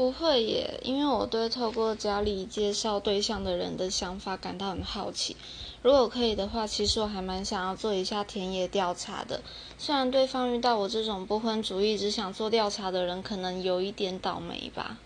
不会耶因为我对透过家里介绍对象的人的想法感到很好奇。如果可以的话其实我还蛮想要做一下田野调查的。虽然对方遇到我这种不婚主义只想做调查的人可能有一点倒霉吧。